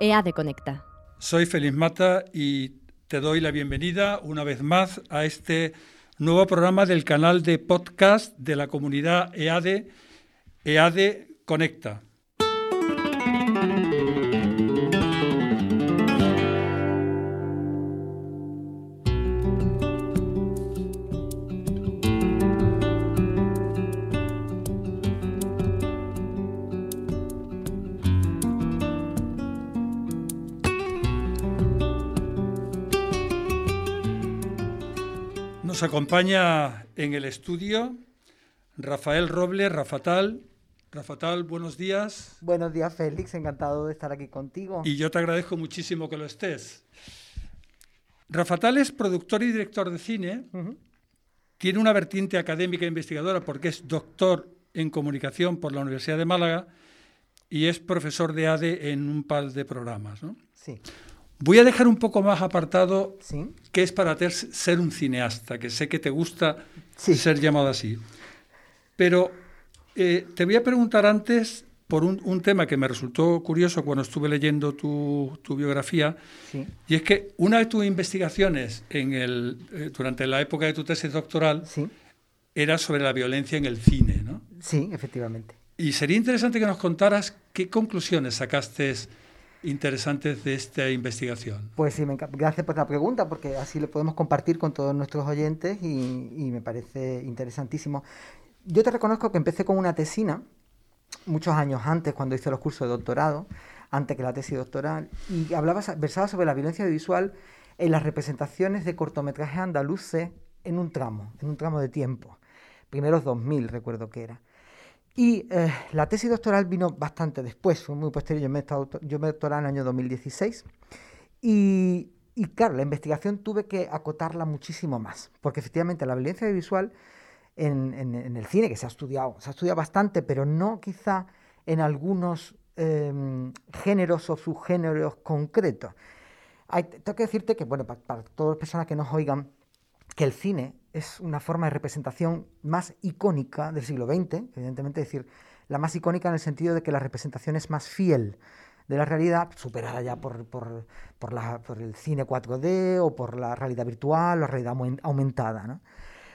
EADE Conecta. Soy Feliz Mata y te doy la bienvenida una vez más a este nuevo programa del canal de podcast de la comunidad EADE, EADE Conecta. Nos acompaña en el estudio Rafael Robles, Rafatal. Rafatal, buenos días. Buenos días, Félix. Encantado de estar aquí contigo. Y yo te agradezco muchísimo que lo estés. Rafatal es productor y director de cine. Tiene una vertiente académica e investigadora porque es doctor en comunicación por la Universidad de Málaga y es profesor de ADE en un par de programas. ¿no? Sí. Voy a dejar un poco más apartado Sí. qué es para ti ser un cineasta, que sé que te gusta Sí. ser llamado así. Pero eh, te voy a preguntar antes por un, un tema que me resultó curioso cuando estuve leyendo tu, tu biografía, Sí. y es que una de tus investigaciones en el, eh, durante la época de tu tesis doctoral Sí. era sobre la violencia en el cine. ¿no? Sí, efectivamente. Y sería interesante que nos contaras qué conclusiones sacaste interesantes de esta investigación. Pues sí, me gracias por la pregunta, porque así lo podemos compartir con todos nuestros oyentes y, me parece interesantísimo. Yo te reconozco que empecé con una tesina muchos años antes, cuando hice los cursos de doctorado, antes que la tesis doctoral, y hablaba, sa- versaba sobre la violencia visual en las representaciones de cortometrajes andaluces en un tramo, en un tramo de tiempo. Primeros 2000, recuerdo que era. Y eh, la tesis doctoral vino bastante después, fue muy posterior. Yo me, he estado- doctoré en el año 2016. Y, y claro, la investigación tuve que acotarla muchísimo más, porque efectivamente la violencia visual en, el cine, que se ha estudiado, se ha estudiado bastante, pero no quizá en algunos em, géneros o subgéneros concretos. Tengo que decirte que, bueno, pa- para, todas las personas que nos oigan, que el cine es una forma de representación más icónica del siglo XX, evidentemente, es decir, la más icónica en el sentido de que la representación es más fiel de la realidad, superada ya por, por, por la- por el cine 4D o por la realidad virtual o la realidad aumen- aumentada. ¿no?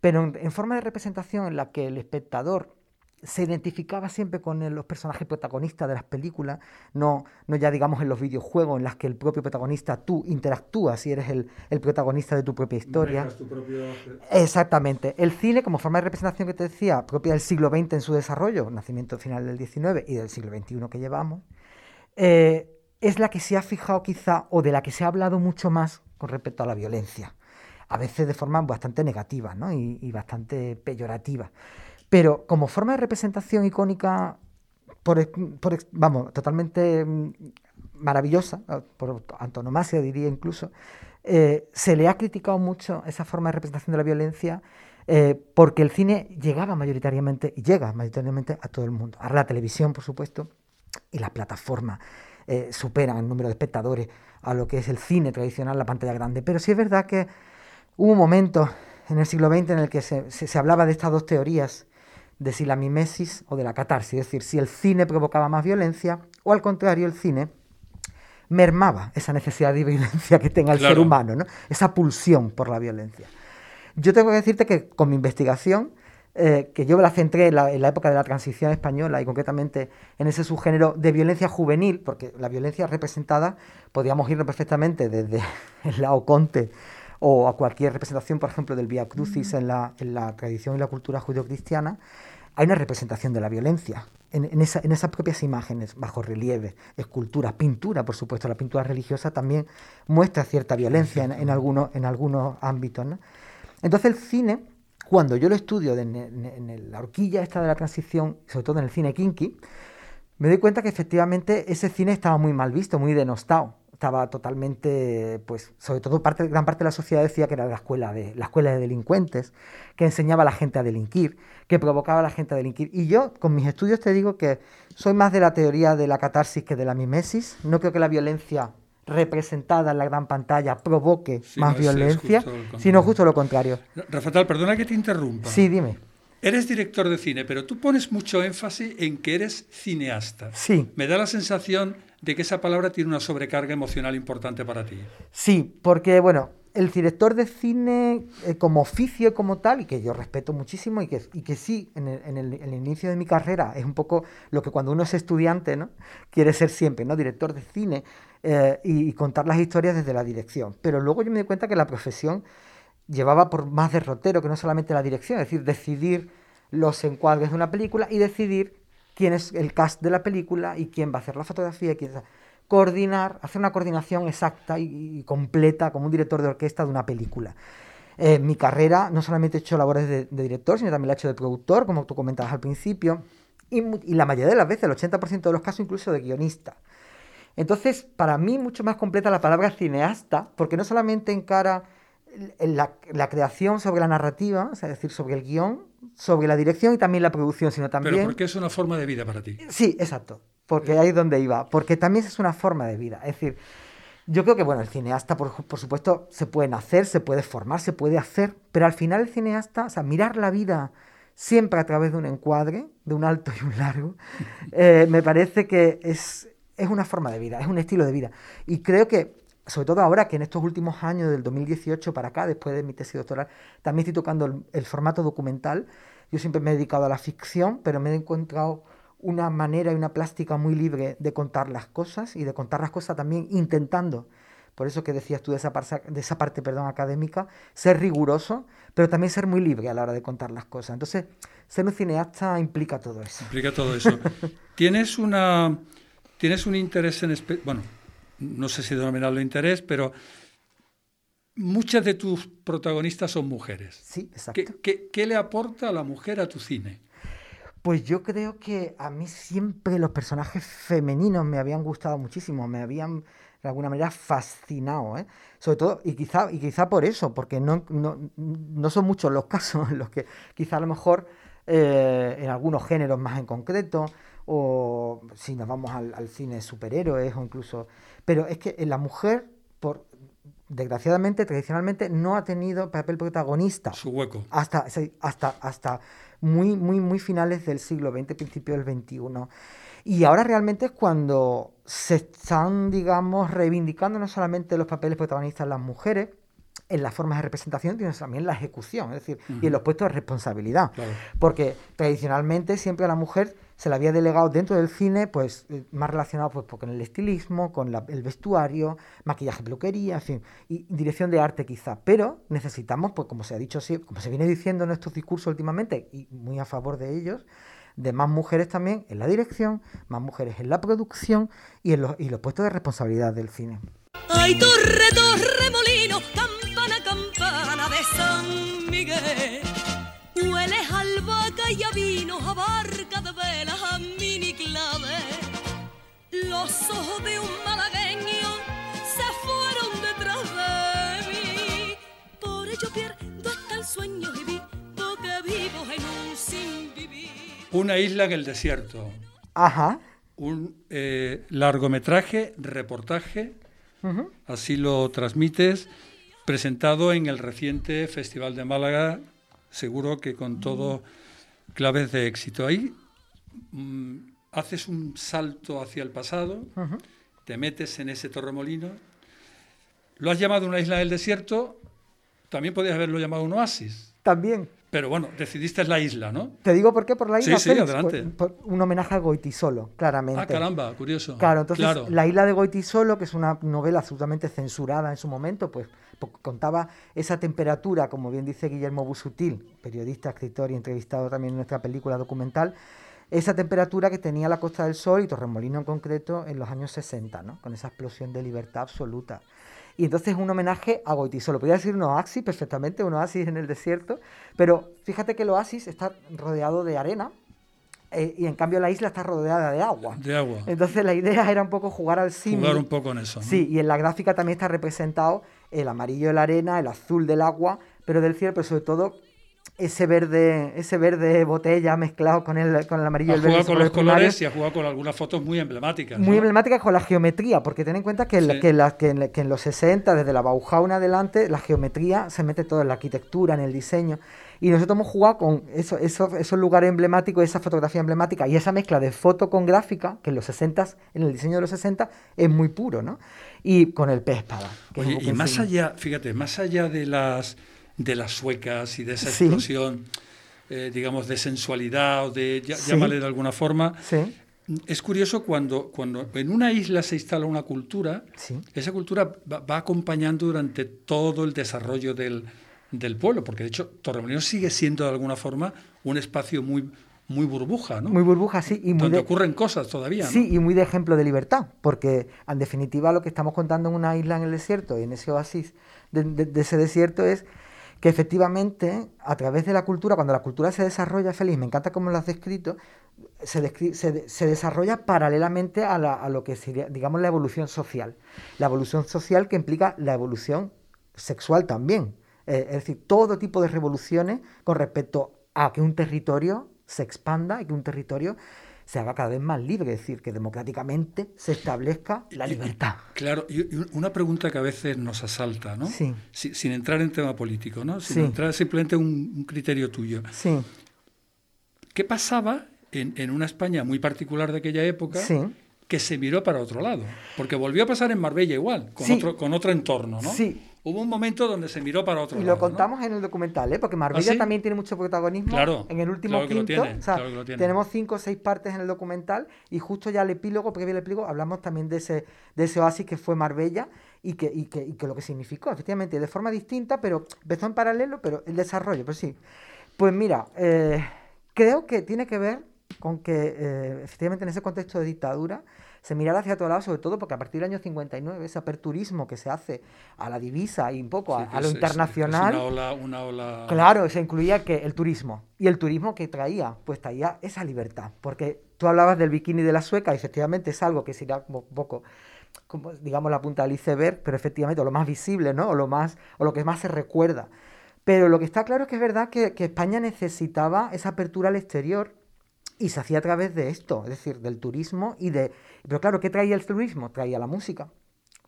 Pero en forma de representación en la que el espectador se identificaba siempre con los personajes protagonistas de las películas, no, no ya digamos en los videojuegos en las que el propio protagonista, tú interactúas y eres el, el protagonista de tu propia historia. Exactamente. El cine, como forma de representación que te decía, propia del siglo XX en su desarrollo, nacimiento final del XIX y del siglo XXI que llevamos, eh, es la que se ha fijado quizá, o de la que se ha hablado mucho más con respecto a la violencia. A veces de forma bastante negativa ¿no? y, y bastante peyorativa. Pero como forma de representación icónica, por, por vamos, totalmente mm, maravillosa, eh, por antonomasia diría incluso, eh, se le ha criticado mucho esa forma de representación de la violencia eh, porque el cine llegaba mayoritariamente, y llega mayoritariamente a todo el mundo. Ahora la televisión, por supuesto, y las plataformas eh, superan el número de espectadores a lo que es el cine tradicional, la pantalla grande. Pero sí es verdad que hubo un momento en el siglo XX en el que se- se hablaba de estas dos teorías, de si la mimesis o de la catarsis, es decir, si el cine provocaba más violencia o al contrario el cine mermaba esa necesidad de violencia que tenga el ser humano, ¿no? esa pulsión por la violencia. Yo tengo que decirte que con mi investigación, eh, que yo me la centré en la, en la época de la transición española y concretamente en ese subgénero de violencia juvenil, porque la violencia representada podíamos irnos perfectamente desde el Laoconte o a cualquier representación, por ejemplo, del Via Crucis en la, en la tradición y la cultura judeocristiana, hay una representación de la violencia en, en esa- en esas propias imágenes, bajo relieve, escultura, pintura, por supuesto, la pintura religiosa también muestra cierta violencia en, algunos, ámbitos. Entonces el cine, cuando yo lo estudio en la horquilla esta de la transición, sobre todo en el cine kinky, me doy cuenta que efectivamente ese cine estaba muy mal visto, muy denostado. Estaba totalmente, pues, sobre todo parte, gran parte de la sociedad decía que era la escuela de, la escuela de delincuentes, que enseñaba a la gente a delinquir, que provocaba a la gente a delinquir. Y yo, con mis estudios, te digo que soy más de la teoría de la catarsis que de la mimesis. No creo que la violencia representada en la gran pantalla provoque más no, violencia, justo sino justo lo contrario. Rafael, perdona que te interrumpa. Sí, dime. Eres director de cine, pero tú pones mucho énfasis en que eres cineasta. Sí. Me da la sensación de que esa palabra tiene una sobrecarga emocional importante para ti. Sí, porque, bueno, el director de cine eh, como oficio como tal, y que yo respeto muchísimo, y que, y que sí, en el, en, el, inicio de mi carrera, es un poco lo que cuando uno es estudiante, ¿no? Quiere ser siempre, ¿no? Director de cine eh, y, y, contar las historias desde la dirección. Pero luego yo me di cuenta que la profesión llevaba por más derrotero que no solamente la dirección, es decir, decidir los encuadres de una película y decidir quién es el cast de la película y quién va a hacer la fotografía, quién coordinar, hacer una coordinación exacta y, y, completa como un director de orquesta de una película. Eh, mi carrera no solamente he hecho labores de, de, director, sino también la he hecho de productor, como tú comentabas al principio, y, y la mayoría de las veces, el 80% de los casos incluso de guionista. Entonces, para mí mucho más completa la palabra cineasta, porque no solamente encara la, la, creación sobre la narrativa, es decir, sobre el guion, sobre la dirección y también la producción, sino también... Pero porque es una forma de vida para ti. Sí, exacto, porque ahí es donde iba, porque también es una forma de vida, es decir, yo creo que, bueno, el cineasta, por, por supuesto, se puede nacer, se puede formar, se puede hacer, pero al final el cineasta, o sea, mirar la vida siempre a través de un encuadre, de un alto y un largo, eh, me parece que es, es una forma de vida, es un estilo de vida. Y creo que sobre todo ahora que en estos últimos años, del 2018 para acá, después de mi tesis doctoral, también estoy tocando el, el, formato documental. Yo siempre me he dedicado a la ficción, pero me he encontrado una manera y una plástica muy libre de contar las cosas y de contar las cosas también intentando, por eso que decías tú de esa, parte, de esa parte perdón, académica, ser riguroso, pero también ser muy libre a la hora de contar las cosas. Entonces, ser un cineasta implica todo eso. Implica todo eso. ¿Tienes, una, ¿Tienes un interés en... Bueno, no sé si denominarlo interés, pero muchas de tus protagonistas son mujeres. Sí, exacto. ¿Qué, qué, qué le aporta a la mujer a tu cine? Pues yo creo que a mí siempre los personajes femeninos me habían gustado muchísimo, me habían de alguna manera fascinado, ¿eh? sobre todo, y quizá, y quizá por eso, porque no, no, no son muchos los casos en los que quizá a lo mejor eh, en algunos géneros más en concreto, o si nos vamos al, al cine de superhéroes o incluso pero es que la mujer, por desgraciadamente, tradicionalmente, no ha tenido papel protagonista. Su hueco. Hasta, hasta, hasta muy, muy, muy finales del siglo XX, principio del XXI. Y ahora realmente es cuando se están, digamos, reivindicando no solamente los papeles protagonistas las mujeres, en las formas de representación, sino también la ejecución, es decir, uh -huh. y en los puestos de responsabilidad. Claro. Porque tradicionalmente siempre la mujer se le había delegado dentro del cine, pues más relacionado pues, con el estilismo, con la, el vestuario, maquillaje, peluquería, en fin, y dirección de arte quizá. Pero necesitamos, pues como se ha dicho, como se viene diciendo en nuestros discursos últimamente, y muy a favor de ellos, de más mujeres también en la dirección, más mujeres en la producción y en los, y los puestos de responsabilidad del cine. Ay, torre, torre, molino, campana, campana de San Miguel. Hueles albahaca y a vino, a barca ojos de un malagueño se fueron detrás de mí. Por ello pierdo hasta el sueño y vivo que vivo en un sin vivir. Una isla en el desierto. Ajá. Un eh, largometraje, reportaje, uh -huh. así lo transmites, presentado en el reciente Festival de Málaga seguro que con todo claves de éxito. Ahí mmm, haces un salto hacia el pasado, uh -huh. te metes en ese torremolino, lo has llamado una isla del desierto, también podías haberlo llamado un oasis. También. Pero bueno, decidiste la isla, ¿no? Te digo por qué, por la isla. Sí, sí, Félix, adelante. Por, por un homenaje a Goitisolo, claramente. Ah, caramba, curioso. Claro, entonces claro. la isla de Goitisolo, que es una novela absolutamente censurada en su momento, pues contaba esa temperatura, como bien dice Guillermo Busutil, periodista, escritor y entrevistado también en nuestra película documental, esa temperatura que tenía la Costa del Sol y Torremolino en concreto en los años 60, ¿no? con esa explosión de libertad absoluta. Y entonces es un homenaje a Goitisolo. Podría decir un oasis perfectamente, un oasis en el desierto, pero fíjate que el oasis está rodeado de arena, eh, y en cambio la isla está rodeada de agua. De agua. Entonces la idea era un poco jugar al símil. Jugar un poco en eso. ¿no? Sí, y en la gráfica también está representado el amarillo de la arena, el azul del agua, pero del cielo, pero sobre todo ese verde, ese verde botella mezclado con el, con el amarillo ha el verde. con los colores y ha jugado con algunas fotos muy emblemáticas. Muy ¿no? emblemáticas con la geometría, porque ten en cuenta que, sí. que, la, que, en, que, en, los 60, desde la Bauhaus en adelante, la geometría se mete todo en la arquitectura, en el diseño. Y nosotros hemos jugado con eso, eso- esos lugares emblemáticos, esa fotografía emblemática y esa mezcla de foto con gráfica, que en los 60, en el diseño de los 60, es muy puro, ¿no? Y con el pez espada. Oye, y más allá, fíjate, más allá de las de las suecas y de esa Sí. explosión, eh, digamos, de sensualidad o de, ya- Sí. llámale de alguna forma, Sí, es curioso cuando, cuando en una isla se instala una cultura, sí. esa cultura va, va acompañando durante todo el desarrollo del, del pueblo, porque de hecho Torremolinos sigue siendo de alguna forma un espacio muy, muy burbuja, ¿no? Muy burbuja, sí. Y muy donde de- ocurren cosas todavía, ¿no? Sí, y muy de ejemplo de libertad, porque en definitiva lo que estamos contando en una isla en el desierto y en ese oasis de, de- de ese desierto es que efectivamente a través de la cultura, cuando la cultura se desarrolla feliz, me encanta cómo lo has descrito, se, se, de- se desarrolla paralelamente a, la- a lo que sería, digamos, la evolución social. La evolución social que implica la evolución sexual también. Eh, es decir, todo tipo de revoluciones con respecto a que un territorio se expanda y que un territorio se haga cada vez más libre, es decir, que democráticamente se establezca la libertad. Claro, y una pregunta que a veces nos asalta, ¿no? Sí. Si- sin entrar en tema político, ¿no? Sin Sí. entrar simplemente en un, un criterio tuyo. Sí, ¿Qué pasaba en, en una España muy particular de aquella época sí. que se miró para otro lado? Porque volvió a pasar en Marbella igual, con, Sí. otro, con otro entorno, ¿no? Sí. Hubo un momento donde se miró para otro Y lado. lo contamos en el documental, ¿eh? porque Marbella ¿Ah, sí? también tiene mucho protagonismo Claro, en el último claro que lo quinto. tiene, o sea, claro que lo tiene. tenemos cinco o seis partes en el documental y justo ya el epílogo, previo al epílogo, hablamos también de ese, de ese oasis que fue Marbella y que, y, que, y que lo que significó, efectivamente, de forma distinta, pero empezó en paralelo, pero el desarrollo, pues sí. Pues mira, eh, creo que tiene que ver con que eh, efectivamente en ese contexto de dictadura se mirara hacia otro lado, sobre todo porque a partir del año 59 ese aperturismo que se hace a la divisa y un poco Sí, a, lo es- internacional. Es una ola, una ola- Claro, se incluía que el turismo. ¿Y el turismo que traía? Pues traía esa libertad. Porque tú hablabas del bikini de la sueca, y efectivamente es algo que será como un poco, como, digamos, la punta del iceberg, pero efectivamente, o lo más visible, ¿no? O lo, más, o lo que más se recuerda. Pero lo que está claro es que es verdad que, que España necesitaba esa apertura al exterior y se hacía a través de esto, es decir, del turismo y de... Pero claro, ¿qué traía el turismo? Traía la música,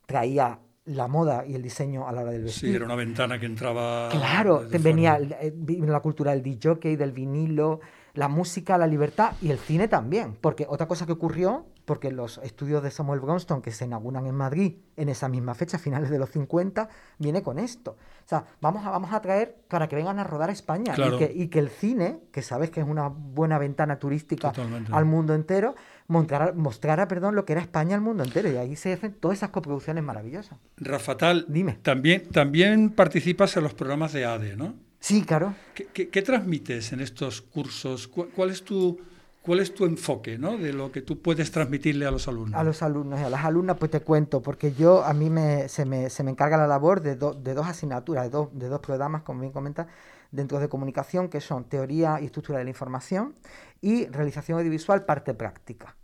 traía la moda y el diseño a la hora del vestir. Sí, era una ventana que entraba. Claro, venía eh, vino la cultura del DJ, del vinilo, la música, la libertad y el cine también. Porque otra cosa que ocurrió, porque los estudios de Samuel Bronston que se inauguran en Madrid en esa misma fecha, finales de los 50, viene con esto. O sea, vamos a, vamos a traer para que vengan a rodar a España Claro. y, que, y que el cine, que sabes que es una buena ventana turística Totalmente. al mundo entero, mostrara, mostrara perdón, lo que era España al mundo entero. Y ahí se hacen todas esas coproducciones maravillosas. Rafatal, Dime. También, también participas en los programas de ADE, ¿no? Sí, claro. ¿Qué, qué- qué transmites en estos cursos? ¿Cuál, cuál es tu, ¿Cuál es tu enfoque ¿no? de lo que tú puedes transmitirle a los alumnos? A los alumnos y a las alumnas, pues te cuento, porque yo, a mí me, se, me, se me encarga la labor de, do- de dos asignaturas, de, dos- de dos programas, como bien comentas, dentro de comunicación, que son teoría y estructura de la información y realización audiovisual, parte práctica.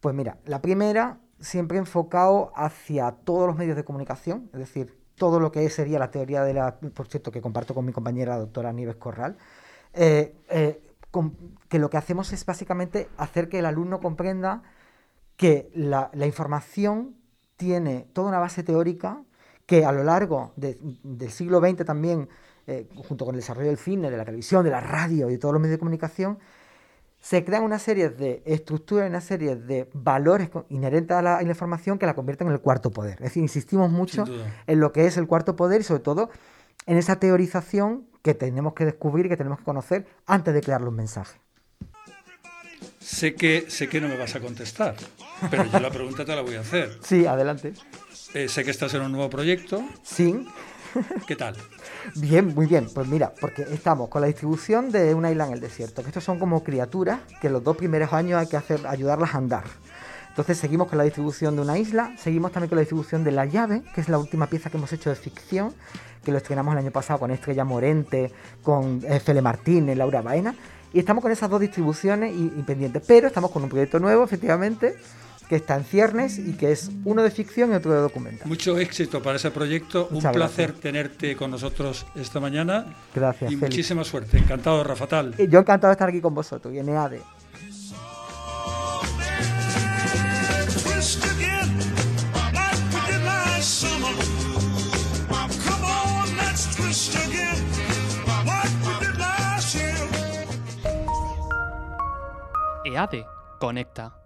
Pues mira, la primera, siempre enfocado hacia todos los medios de comunicación, es decir, todo lo que sería la teoría de la, por cierto, que comparto con mi compañera doctora Nieves Corral, eh, eh, que lo que hacemos es básicamente hacer que el alumno comprenda que la, la información tiene toda una base teórica que a lo largo de- del siglo XX también, eh, junto con el desarrollo del cine, de la televisión, de la radio y de todos los medios de comunicación, se crean una serie de estructuras, una serie de valores inherentes a la, a la información que la convierten en el cuarto poder. Es decir, insistimos mucho en lo que es el cuarto poder y sobre todo en esa teorización que tenemos que descubrir, que tenemos que conocer antes de crear los mensajes. Sé que, sé que no me vas a contestar, pero yo la pregunta te la voy a hacer. Sí, adelante. Eh, sé que estás en un nuevo proyecto. Sí. ¿Qué tal? Bien, muy bien. Pues mira, porque estamos con la distribución de una isla en el desierto, que estos son como criaturas que los dos primeros años hay que hacer, ayudarlas a andar. Entonces seguimos con la distribución de una isla, seguimos también con la distribución de La llave, que es la última pieza que hemos hecho de ficción, que lo estrenamos el año pasado con Estrella Morente, con eh, Fele Martínez, Laura Baena, y estamos con esas dos distribuciones y, y pendientes. Pero estamos con un proyecto nuevo, efectivamente, que está en ciernes y que es uno de ficción y otro de documental. Mucho éxito para ese proyecto. Muchas un placer gracias. tenerte con nosotros esta mañana. Gracias, Y muchísima suerte. Encantado, Rafatal. Yo encantado de estar aquí con vosotros y en EADE. EADE Conecta.